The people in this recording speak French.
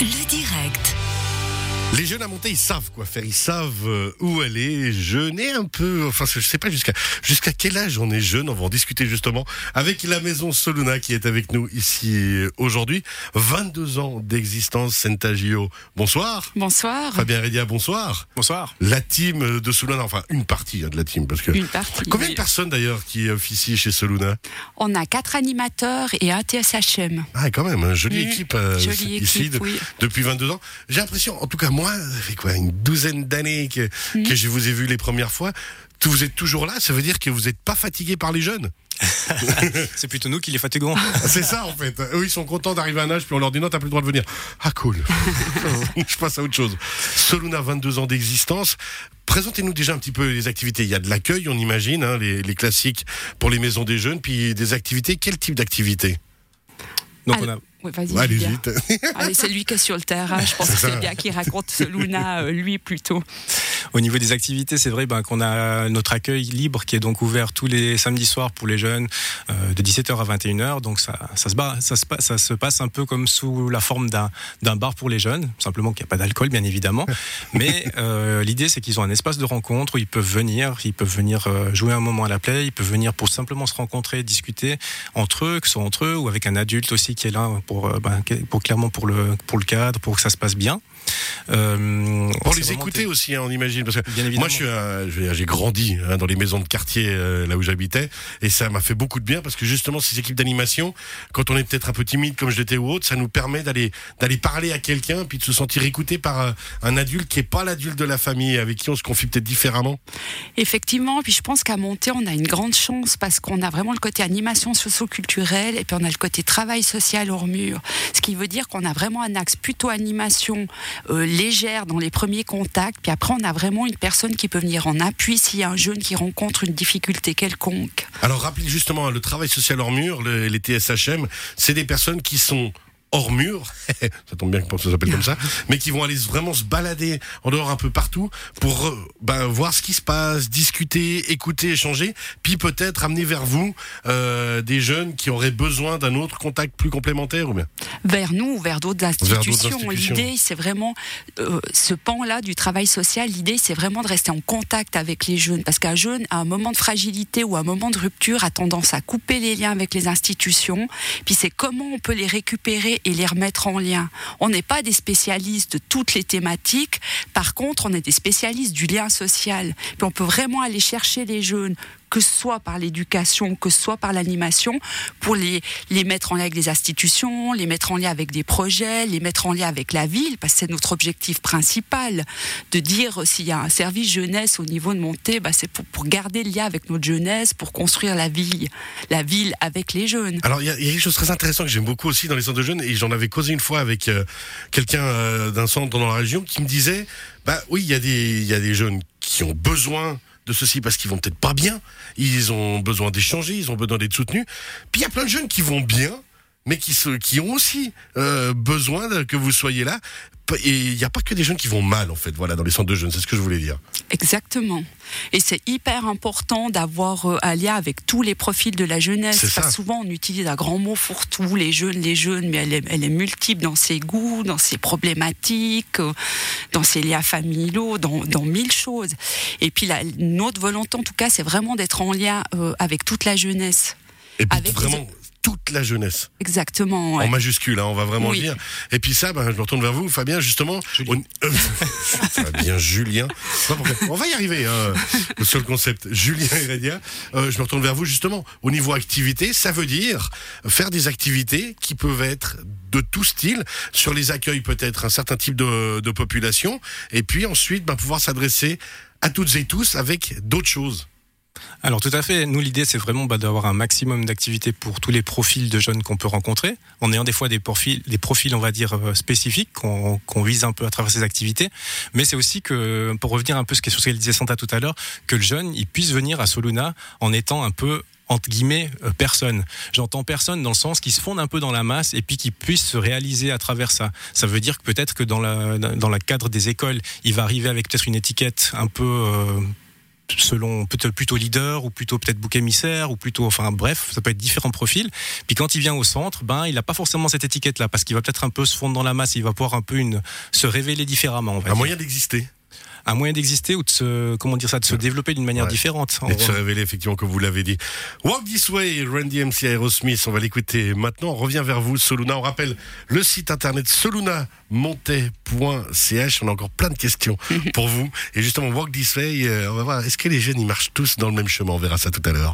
Le direct. Les jeunes à monter, ils savent quoi faire, ils savent euh, où aller. Je n'ai un peu, enfin, je sais pas jusqu'à jusqu'à quel âge on est jeune. On va en discuter justement avec la maison Soluna qui est avec nous ici euh, aujourd'hui. 22 ans d'existence, Sentagio. Bonsoir. Bonsoir. Fabien Redia, bonsoir. Bonsoir. La team de Soluna, enfin une partie hein, de la team, parce que Une partie. combien de oui. personnes d'ailleurs qui officient chez Soluna? On a quatre animateurs et un TSHM. Ah, quand même, une jolie Mmh, équipe euh, jolie ici équipe, de- oui. depuis 22 ans. J'ai l'impression, en tout cas moi, ça fait quoi, une douzaine d'années que, Mmh. que je vous ai vu les premières fois. Vous êtes toujours là, ça veut dire que vous n'êtes pas fatigué par les jeunes C'est plutôt nous qui les fatiguons. C'est ça en fait. Eux ils sont contents d'arriver à un âge, puis on leur dit non, t'as plus le droit de venir. Ah cool. je passe à autre chose. Soluna, 22 ans d'existence. Présentez-nous déjà un petit peu les activités. Il y a de l'accueil, on imagine, hein, les, les classiques pour les maisons des jeunes, puis des activités. Quel type d'activité? Donc on a Oui, vas-y. Vite. Allez, c'est lui qui est sur le terrain. Je pense que c'est bien qu'il raconte ce Luna, euh, lui plutôt. Au niveau des activités, c'est vrai ben, qu'on a notre accueil libre qui est donc ouvert tous les samedis soirs pour les jeunes euh, de 17h à 21h. Donc ça, ça, se bat, ça, se, passe- ça se passe un peu comme sous la forme d'un d'un bar pour les jeunes, simplement qu'il n'y a pas d'alcool bien évidemment. Mais euh, l'idée c'est qu'ils ont un espace de rencontre où ils peuvent venir, ils peuvent venir euh, jouer un moment à la play, ils peuvent venir pour simplement se rencontrer, discuter entre eux, que ce soit entre eux ou avec un adulte aussi qui est là pour, euh, ben, pour clairement pour le, pour le cadre, pour que ça se passe bien. Euh, Pour les écouter aussi, hein, on imagine. Parce que Bien évidemment. moi, j'ai grandi hein, dans les maisons de quartier euh, là où j'habitais, et ça m'a fait beaucoup de bien parce que justement, ces équipes d'animation, quand on est peut-être un peu timide comme je l'étais ou autre, ça nous permet d'aller d'aller parler à quelqu'un, puis de se sentir écouté par euh, un adulte qui est pas l'adulte de la famille, avec qui on se confie peut-être différemment. Effectivement, puis je pense qu'à monter, on a une grande chance parce qu'on a vraiment le côté animation socio-culturelle et puis on a le côté travail social hors mur. Ce qui veut dire qu'on a vraiment un axe plutôt animation euh, légère dans les premiers contacts. Puis après, on a vraiment une personne qui peut venir en appui s'il y a un jeune qui rencontre une difficulté quelconque. Alors, rappelez justement hein, le travail social hors mur, le- les TSHM, c'est des personnes qui sont hors mur, ça tombe bien que ça s'appelle comme ça, mais qui vont aller vraiment se balader en dehors un peu partout pour euh, ben, voir ce qui se passe, discuter, écouter, échanger, puis peut-être amener vers vous euh, des jeunes qui auraient besoin d'un autre contact plus complémentaire ou bien? vers nous ou vers d'autres Vers d'autres institutions. institutions. L'idée, c'est vraiment euh, ce pan-là du travail social. L'idée, c'est vraiment de rester en contact avec les jeunes, parce qu'un jeune, à un moment de fragilité ou à un moment de rupture, a tendance à couper les liens avec les institutions. Puis c'est comment on peut les récupérer et les remettre en lien. On n'est pas des spécialistes de toutes les thématiques. Par contre, on est des spécialistes du lien social. Puis on peut vraiment aller chercher les jeunes que ce soit par l'éducation, que ce soit par l'animation, pour les, les mettre en lien avec les institutions, les mettre en lien avec des projets, les mettre en lien avec la ville, parce que c'est notre objectif principal, de dire s'il y a un service jeunesse au niveau de montée, bah, c'est pour, garder le lien avec notre jeunesse, pour construire la ville, la ville avec les jeunes. Alors, il y, a quelque chose de très intéressant que j'aime beaucoup aussi dans les centres de jeunes, j'en avais causé une fois avec euh, quelqu'un euh, d'un centre dans la région qui me disait, bah oui, il y, a des- y a des jeunes qui ont besoin de ceci parce qu'ils vont peut-être pas bien, ils ont besoin d'échanger, ils ont besoin d'être soutenus. Puis il y a plein de jeunes qui vont bien, mais qui, se, qui ont aussi euh, besoin que vous soyez là. Et il n'y a pas que des jeunes qui vont mal, en fait, voilà, dans les centres de jeunes, c'est ce que je voulais dire. Exactement. Et c'est hyper important d'avoir euh, un lien avec tous les profils de la jeunesse. Ça. Parce que souvent, on utilise un grand mot pour tout, les jeunes, les jeunes, mais elle est, elle est multiple dans ses goûts, dans ses problématiques, euh, dans ses liens familiaux, dans, dans mille choses. Et puis, la, notre volonté, en tout cas, c'est vraiment d'être en lien euh, avec toute la jeunesse. Et puis Avec vraiment, toute la jeunesse. Exactement. ouais. En majuscule, hein, on va vraiment Oui. le dire. Et puis ça, ben, je me retourne vers vous, Fabien, justement. Julien. On- euh, Fabien, Julien. On va y arriver hein, sur le concept. Julien Heredia, euh, je me retourne vers vous, justement. Au niveau activité, ça veut dire faire des activités qui peuvent être de tout style, sur les accueils peut-être un certain type de, de population, et puis ensuite ben, pouvoir s'adresser à toutes et tous avec d'autres choses. Alors tout à fait. Nous, l'idée, c'est vraiment bah, d'avoir un maximum d'activités pour tous les profils de jeunes qu'on peut rencontrer, en ayant des fois des profils, des profils on va dire, euh, spécifiques qu'on vise un peu à travers ces activités. Mais c'est aussi que, pour revenir un peu sur ce qu'elle disait Santa tout à l'heure, que le jeune, il puisse venir à Soluna en étant un peu entre guillemets euh, personne. J'entends personne dans le sens qui se fonde un peu dans la masse et puis qui puisse se réaliser à travers ça. Ça veut dire que peut-être que dans la le cadre des écoles, il va arriver avec peut-être une étiquette un peu euh, selon peut-être plutôt leader ou plutôt peut-être bouc émissaire ou plutôt enfin bref ça peut être différents profils puis quand il vient au centre ben il n'a pas forcément cette étiquette là parce qu'il va peut-être un peu se fondre dans la masse il va pouvoir un peu une se révéler différemment on va Un dire. moyen d'exister. Un moyen d'exister ou de se comment dire ça de se développer d'une manière Ouais. différente en Et de se révéler, effectivement, comme vous l'avez dit. Walk This Way, Randy MC Aerosmith, on va l'écouter maintenant. On revient vers vous, Soluna. On rappelle le site internet solunamontais.ch. On a encore plein de questions pour vous. Et justement, Walk This Way, euh, on va voir, est-ce que les jeunes, ils marchent tous dans le même chemin? On verra ça tout à l'heure.